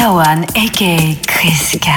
Kawan, aka Kriska.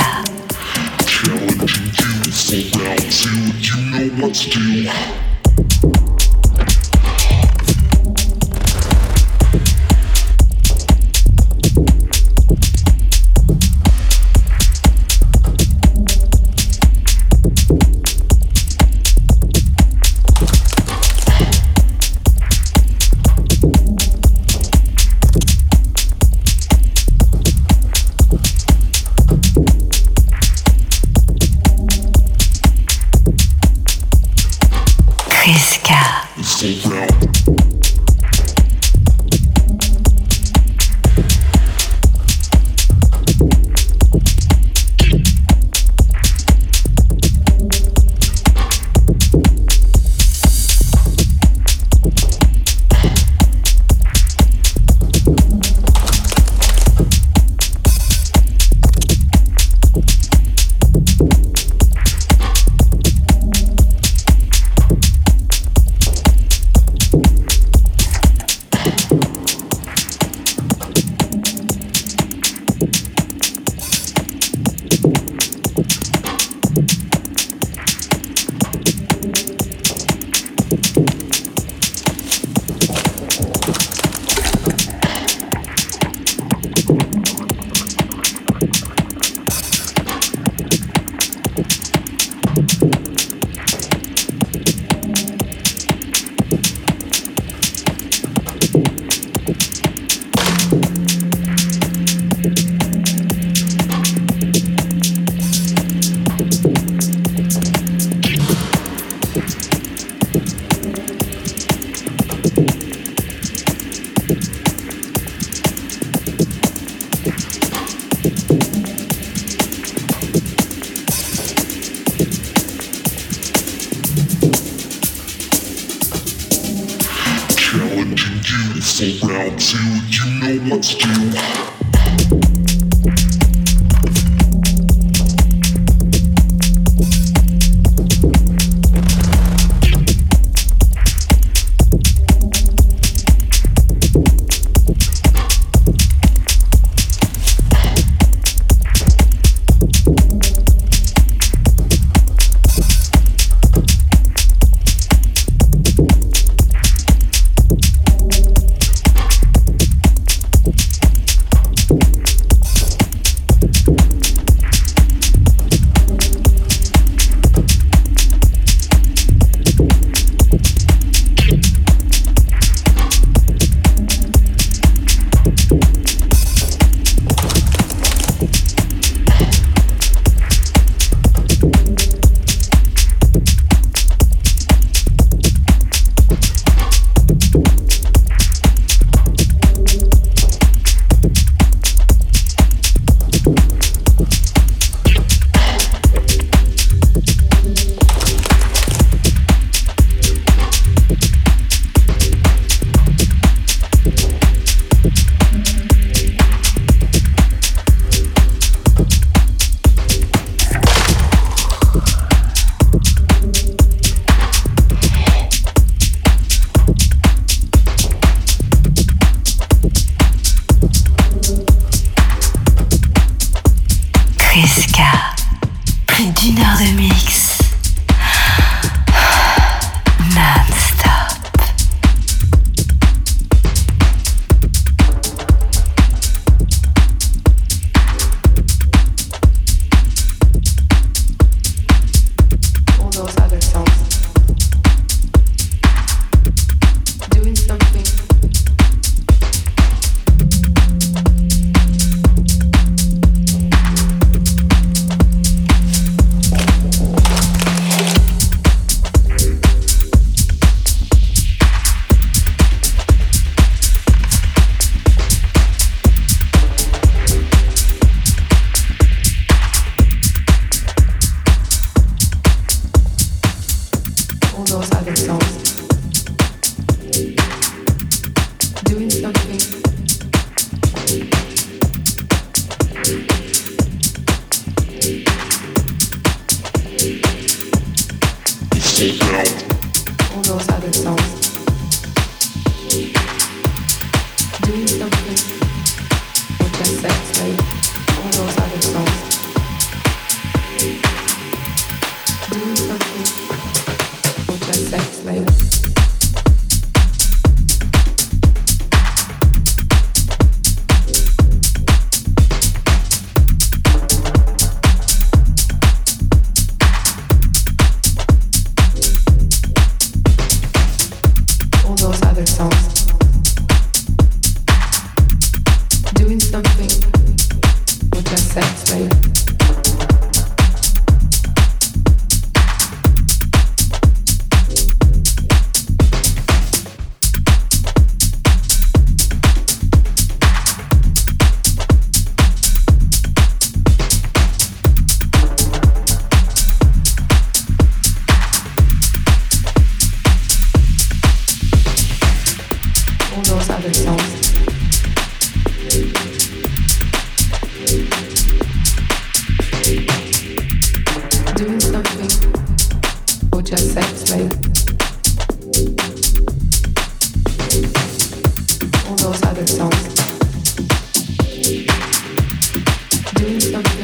do something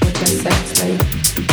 with that sex.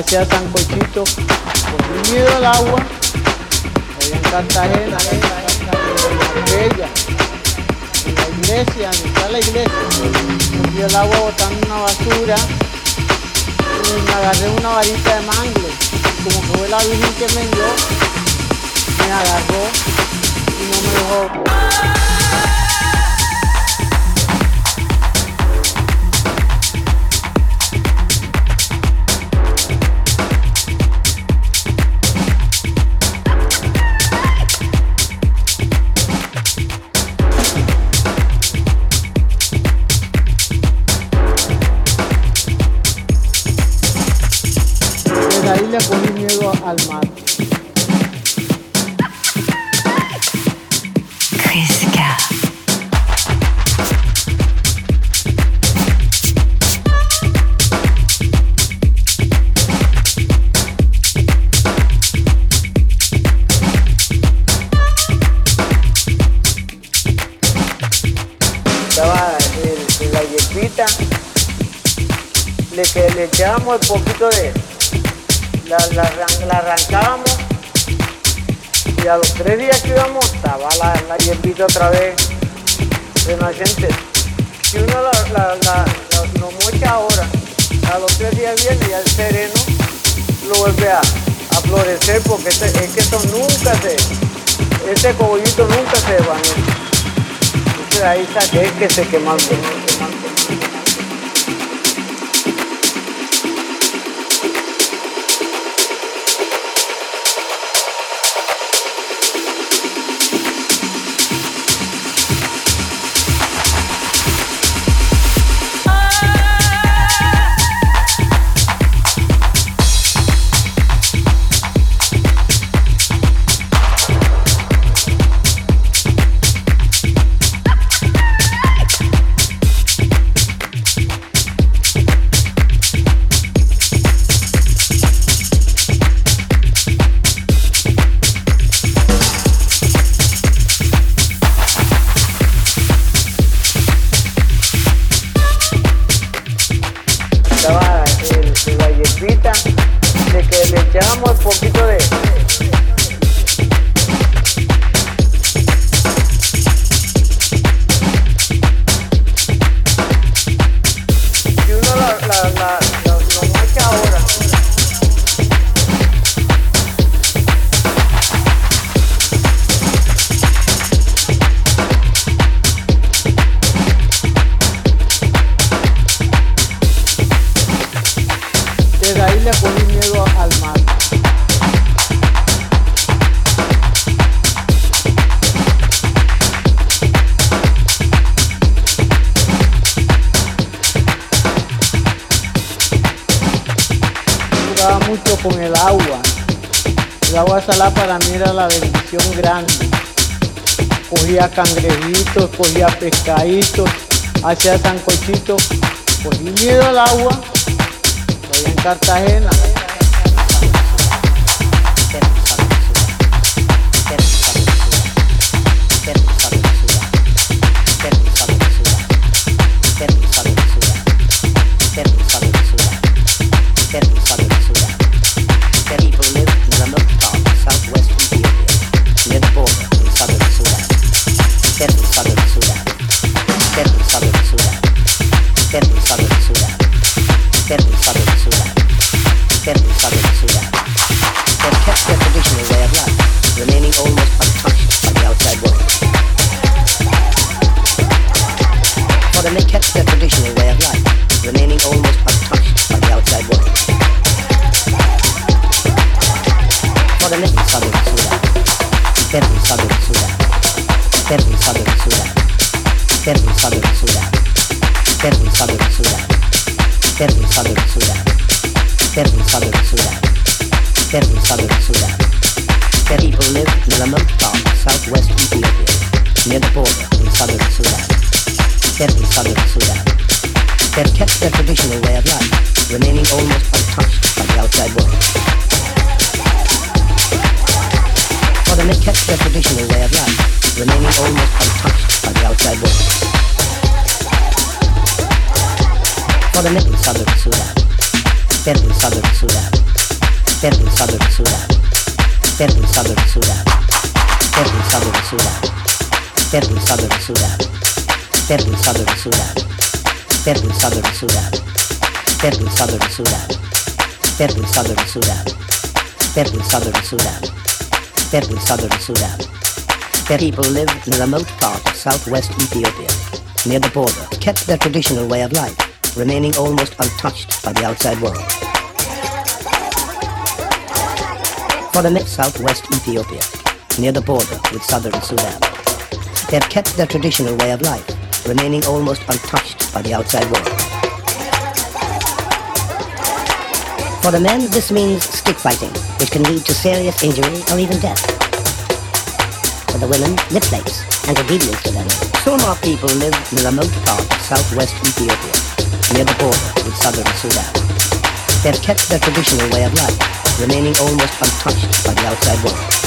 hacia tan de, la, la, arran- la arrancábamos y a los tres días que íbamos estaba la, la hierbita otra vez renacente. Si uno la, la, lo mocha ahora, a los tres días viene ya el sereno lo vuelve a, a florecer porque este- es que esto nunca se, este cogollito nunca se desvanece. Entonces ahí saqué que se quemó. Pescaditos, hacía sancochitos. Terry Southern live in southwest Ethiopia, near the border kept their traditional way of life, remaining almost untouched by the outside world. For them, they kept their traditional way of life, remaining almost untouched by the outside world. For the middle southern Sudan, middle southern Sudan, middle southern Sudan, middle southern Sudan, middle southern Sudan, middle southern Sudan, middle southern Sudan, middle southern Sudan, middle southern Sudan, middle southern Sudan, middle Sudan, middle southern Sudan. Their people live in a remote part of southwest Ethiopia, near the border, kept their traditional way of life, remaining almost untouched by the outside world. For the mid-southwest Ethiopia, near the border with southern Sudan, they have kept their traditional way of life, remaining almost untouched by the outside world. For the men, this means stick fighting, which can lead to serious injury or even death. For the women, lip plates and obedience to them. Surma people live in the remote part of southwest Ethiopia, near the border with southern Sudan. They have kept their traditional way of life, remaining almost untouched by the outside world.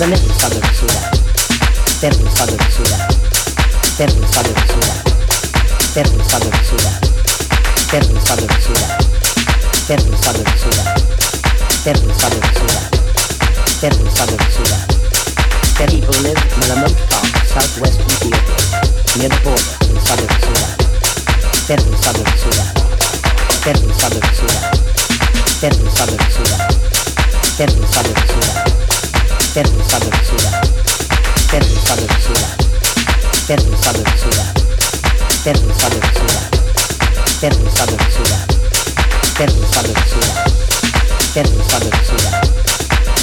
Suddenly Suddenly sudah Terus Suddenly sudah Terus Suddenly sudah Terus Suddenly sudah Terus Suddenly sudah Terus Suddenly sudah Terus Suddenly sudah Terus Suddenly sudah Terry live Malamud Park, Southwest Ethiopia, near the border in southern Sudan. Terry Southern Sudan. Terry Southern Sudan. Terry Southern Sudan. certu sabedesuda certu sabedesuda certu sabedesuda certu sabedesuda certu sabedesuda certu sabedesuda certu sabedesuda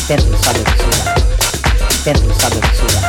certu sabedesuda certu sabedesuda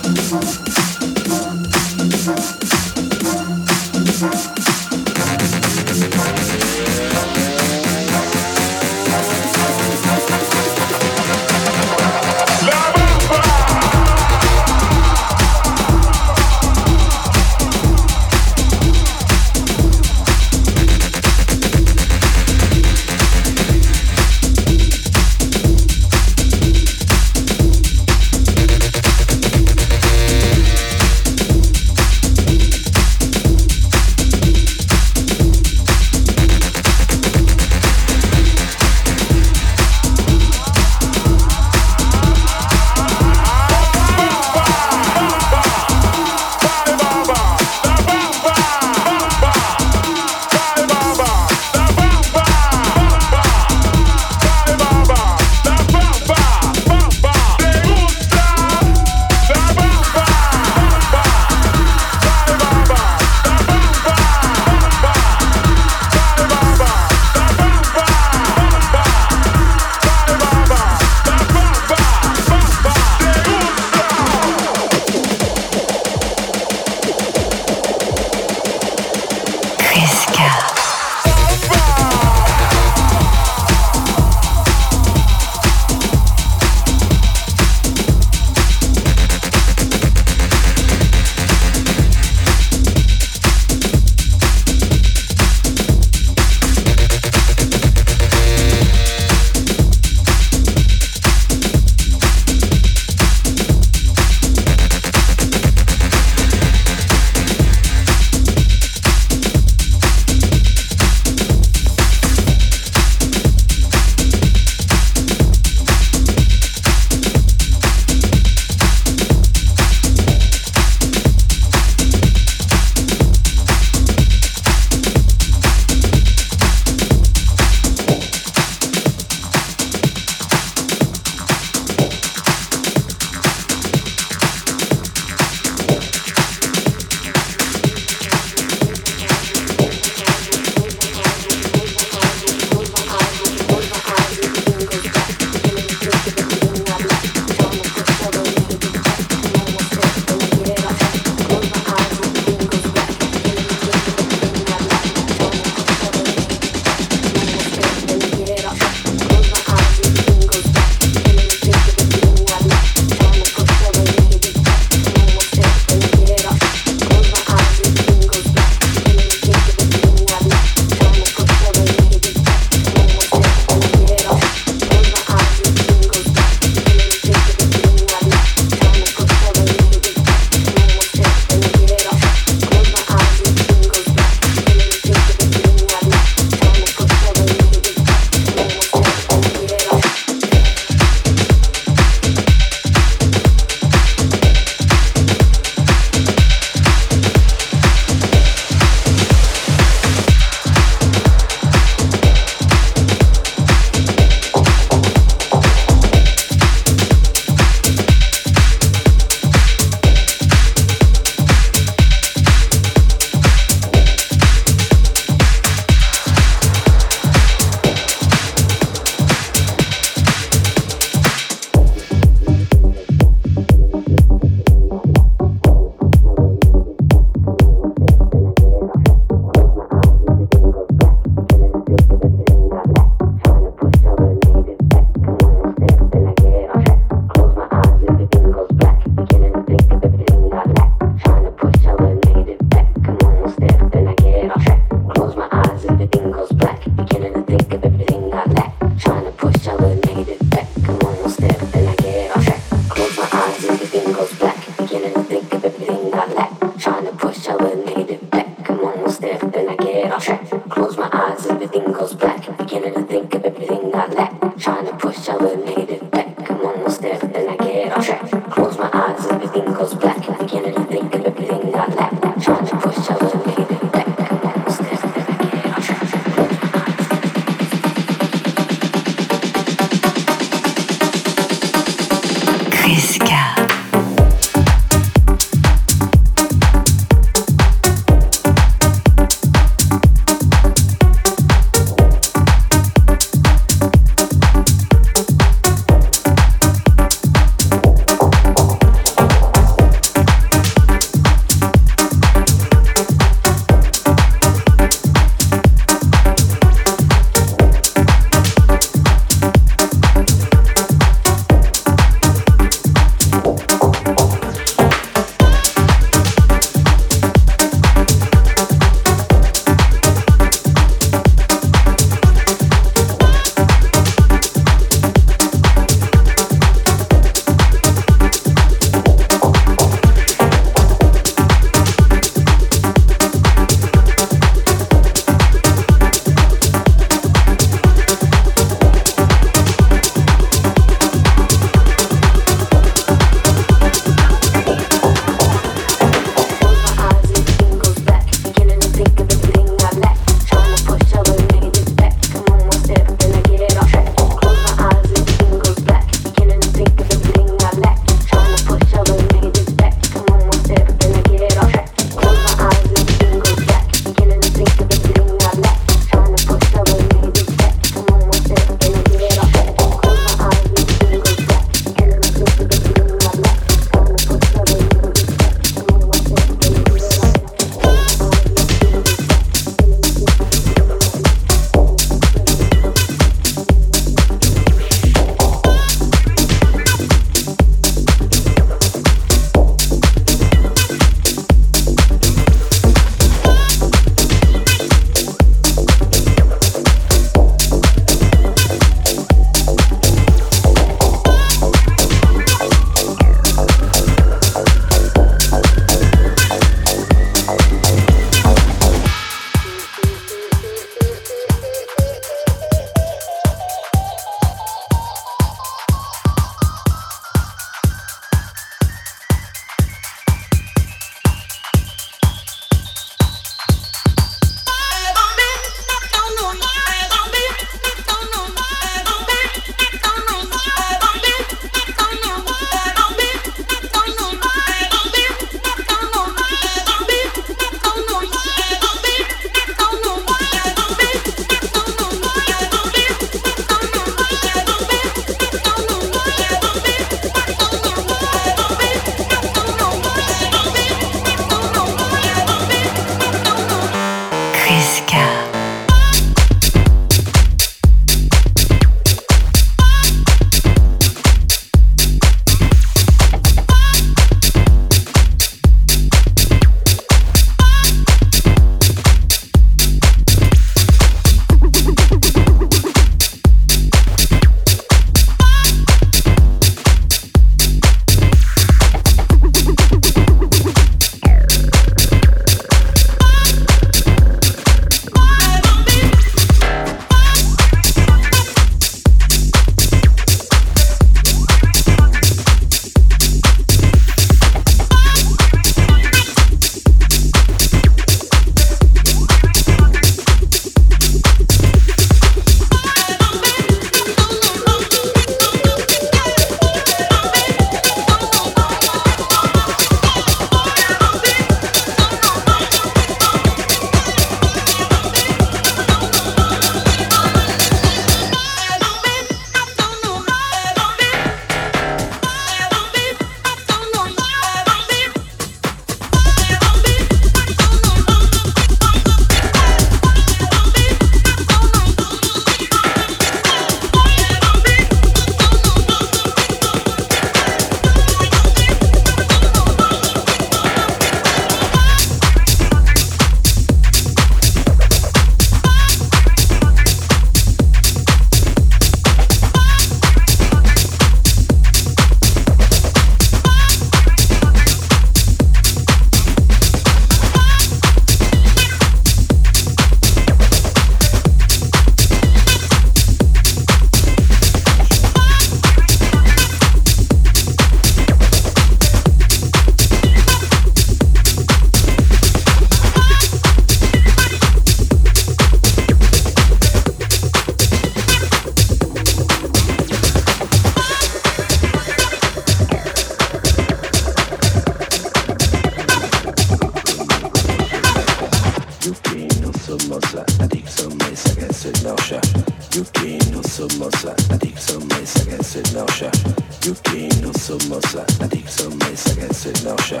mossa, la dixo messa che se lascia.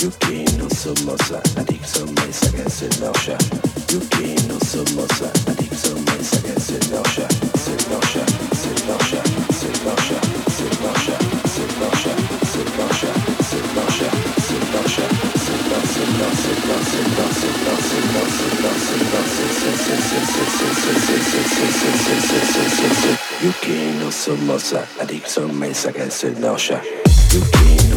Yuki non so mossa, la dixo messa che se lascia. Yuki non so mossa, la dixo messa che se lascia. Se lascia, se lascia, se You gain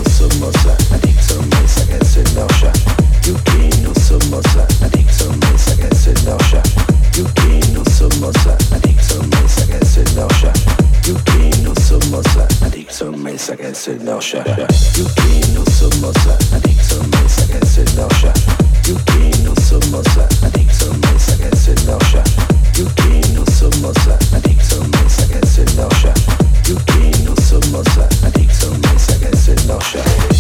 no some muscle don't miss, I guess it's no shine.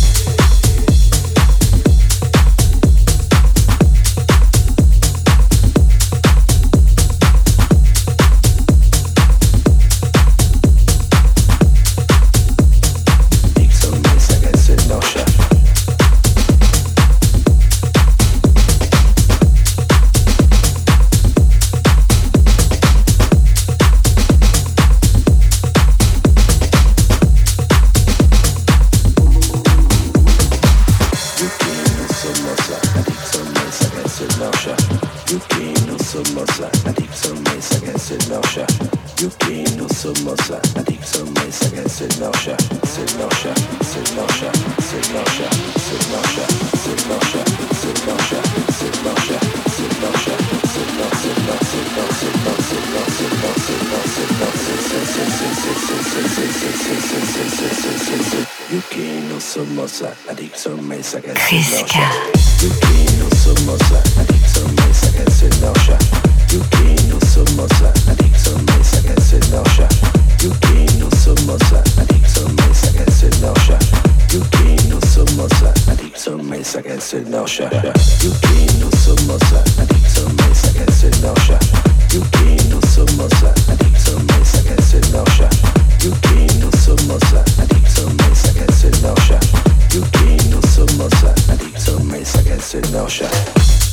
show.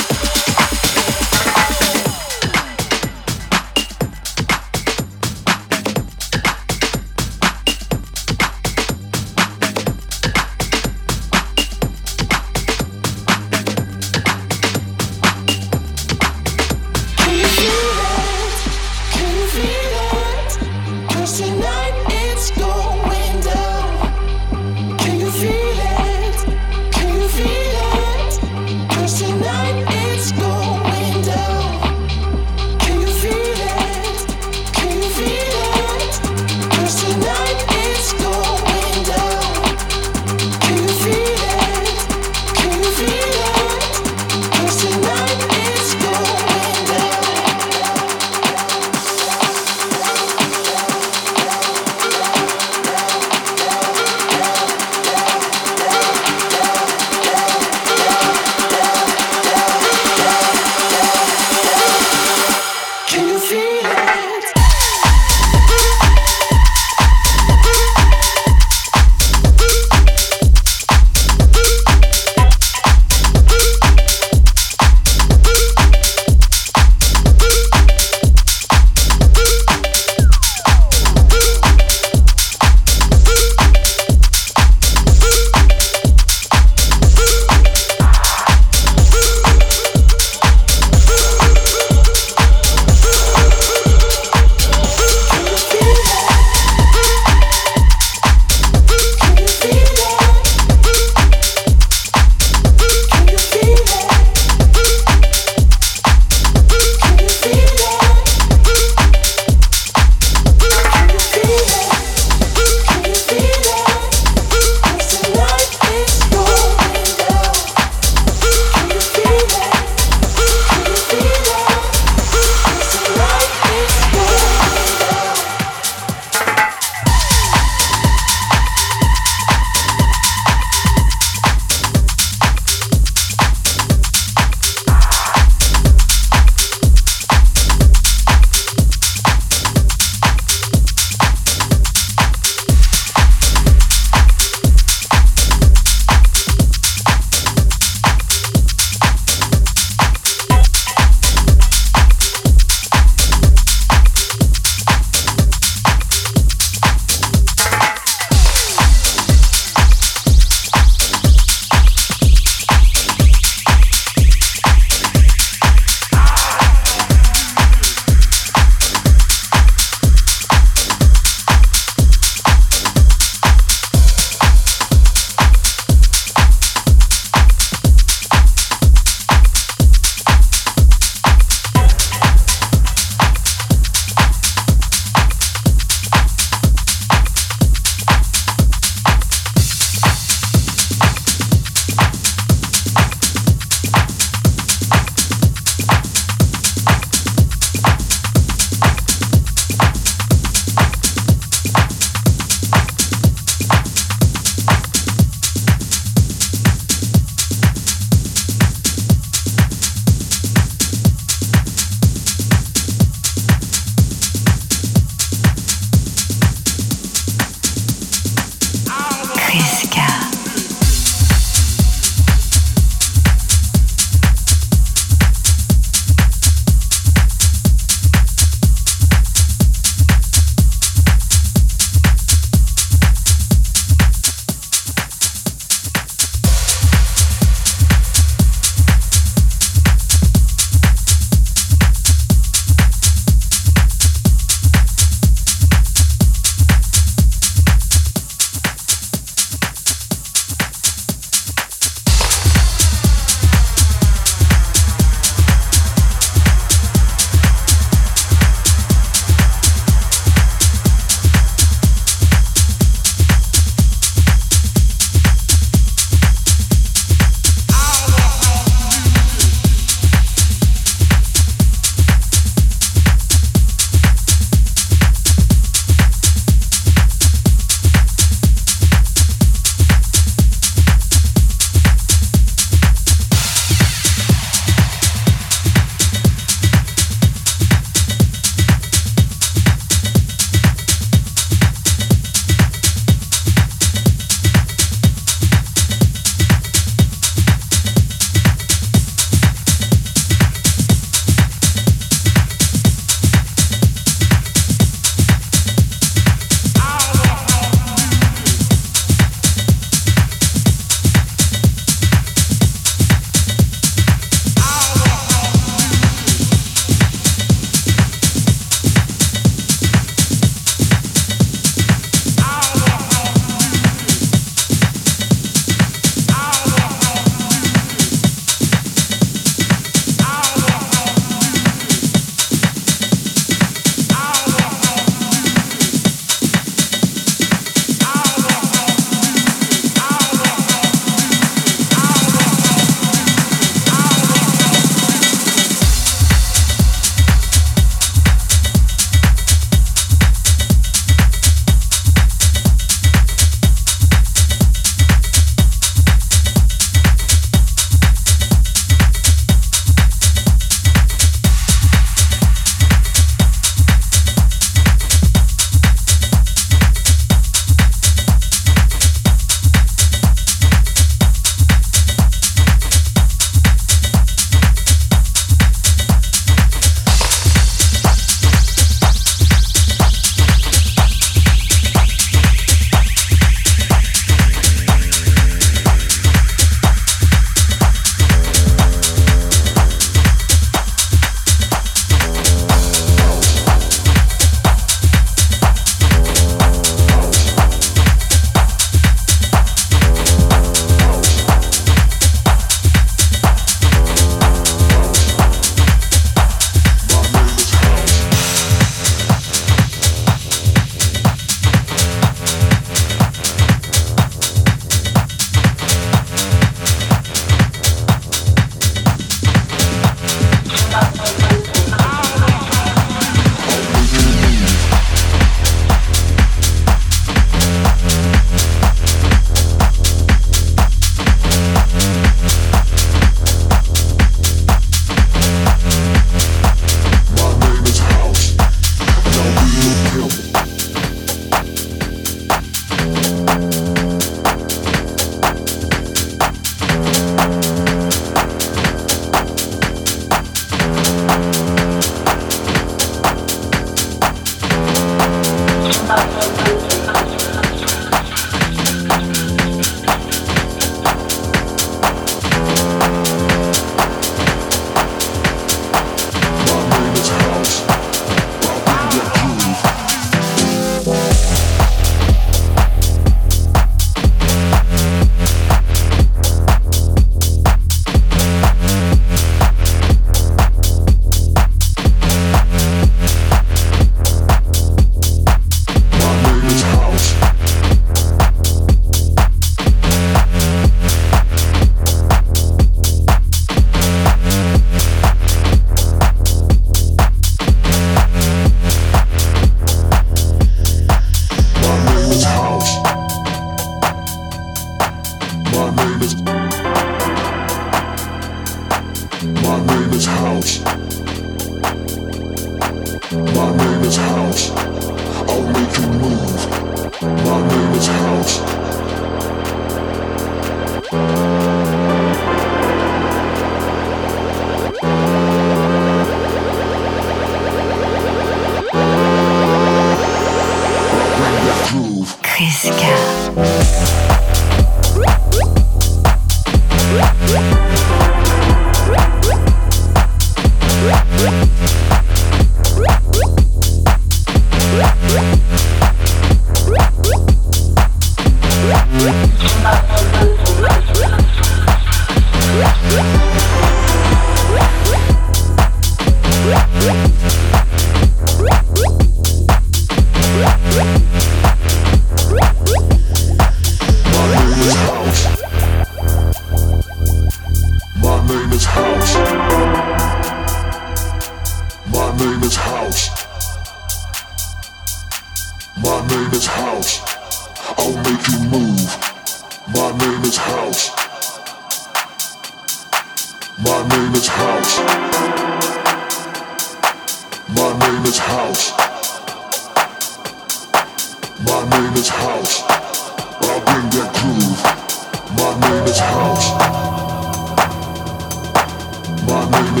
My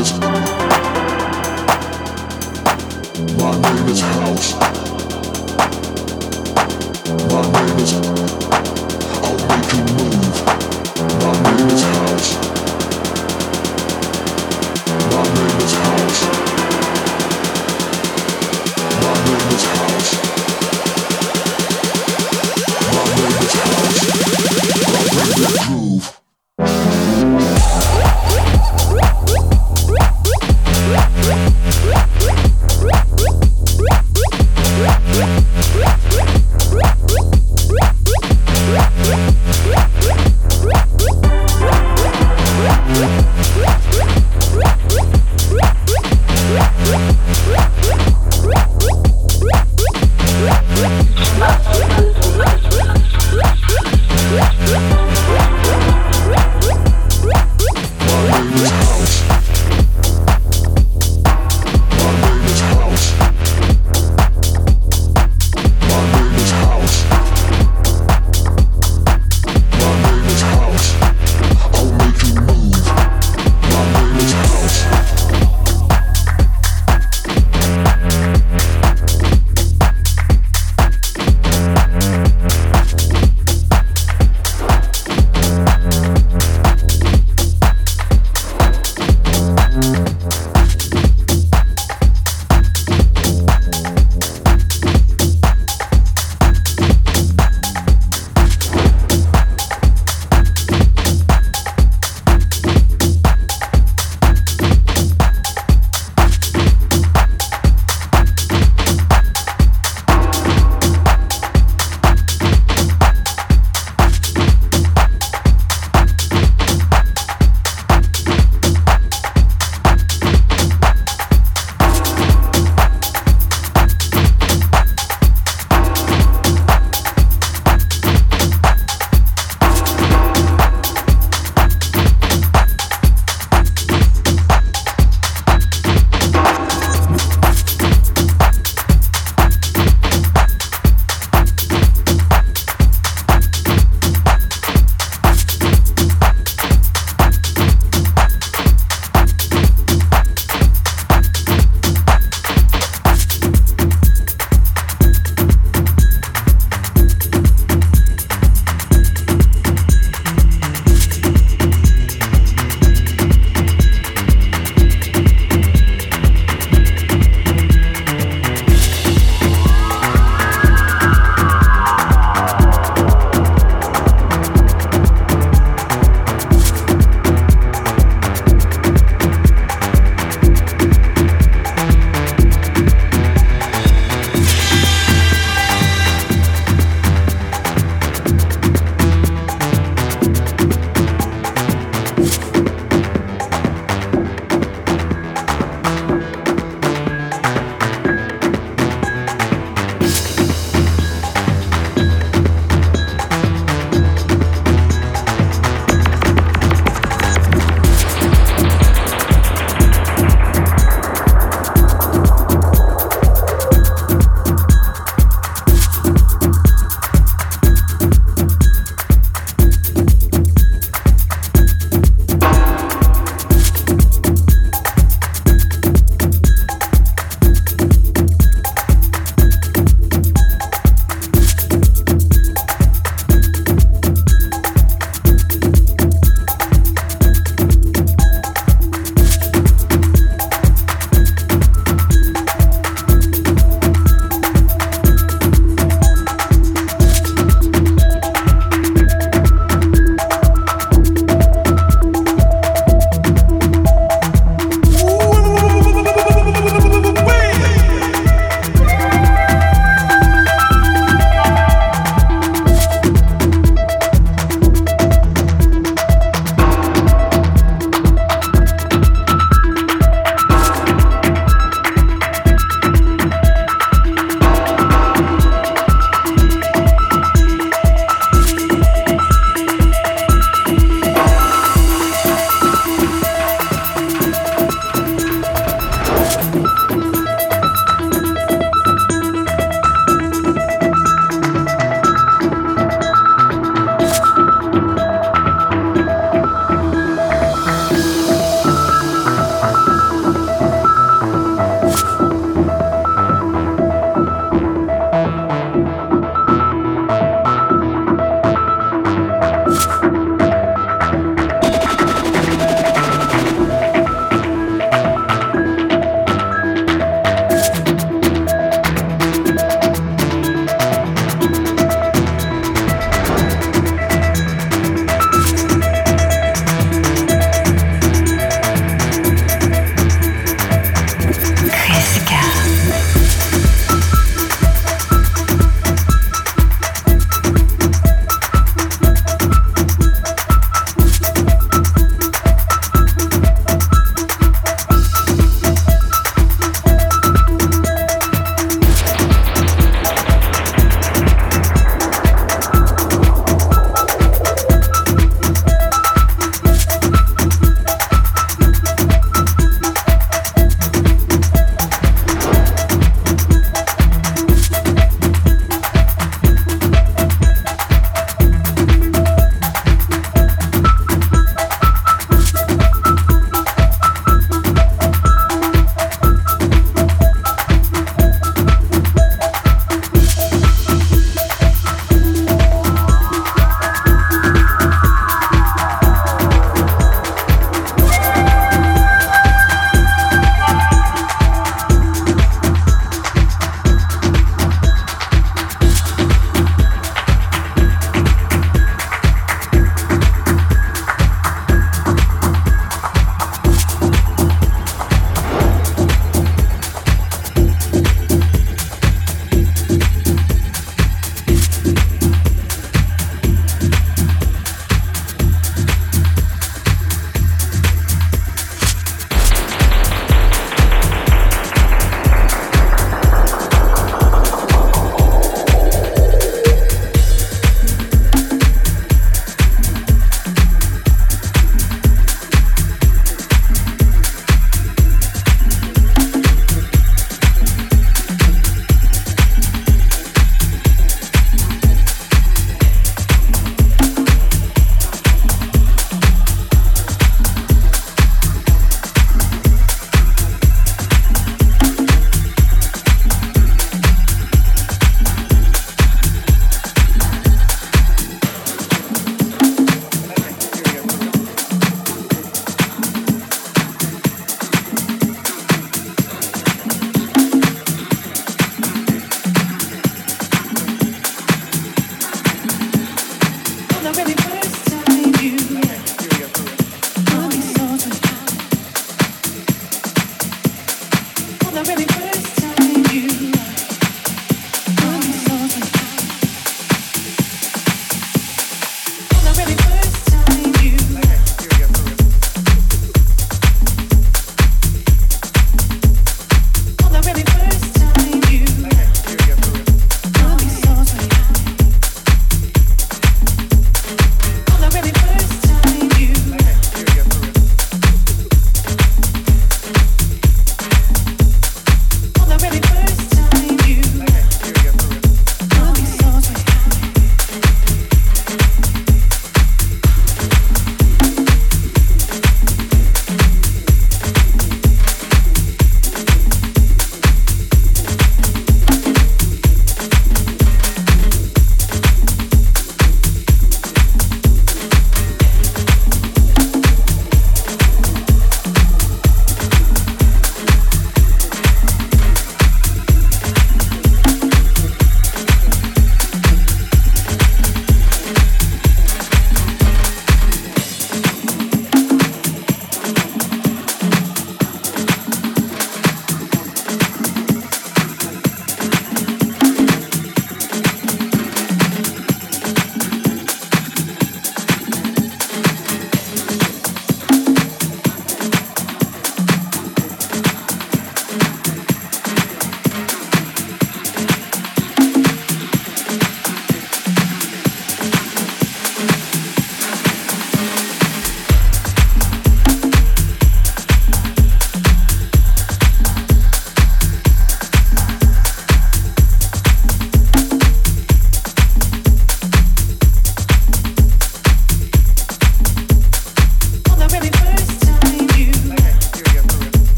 name is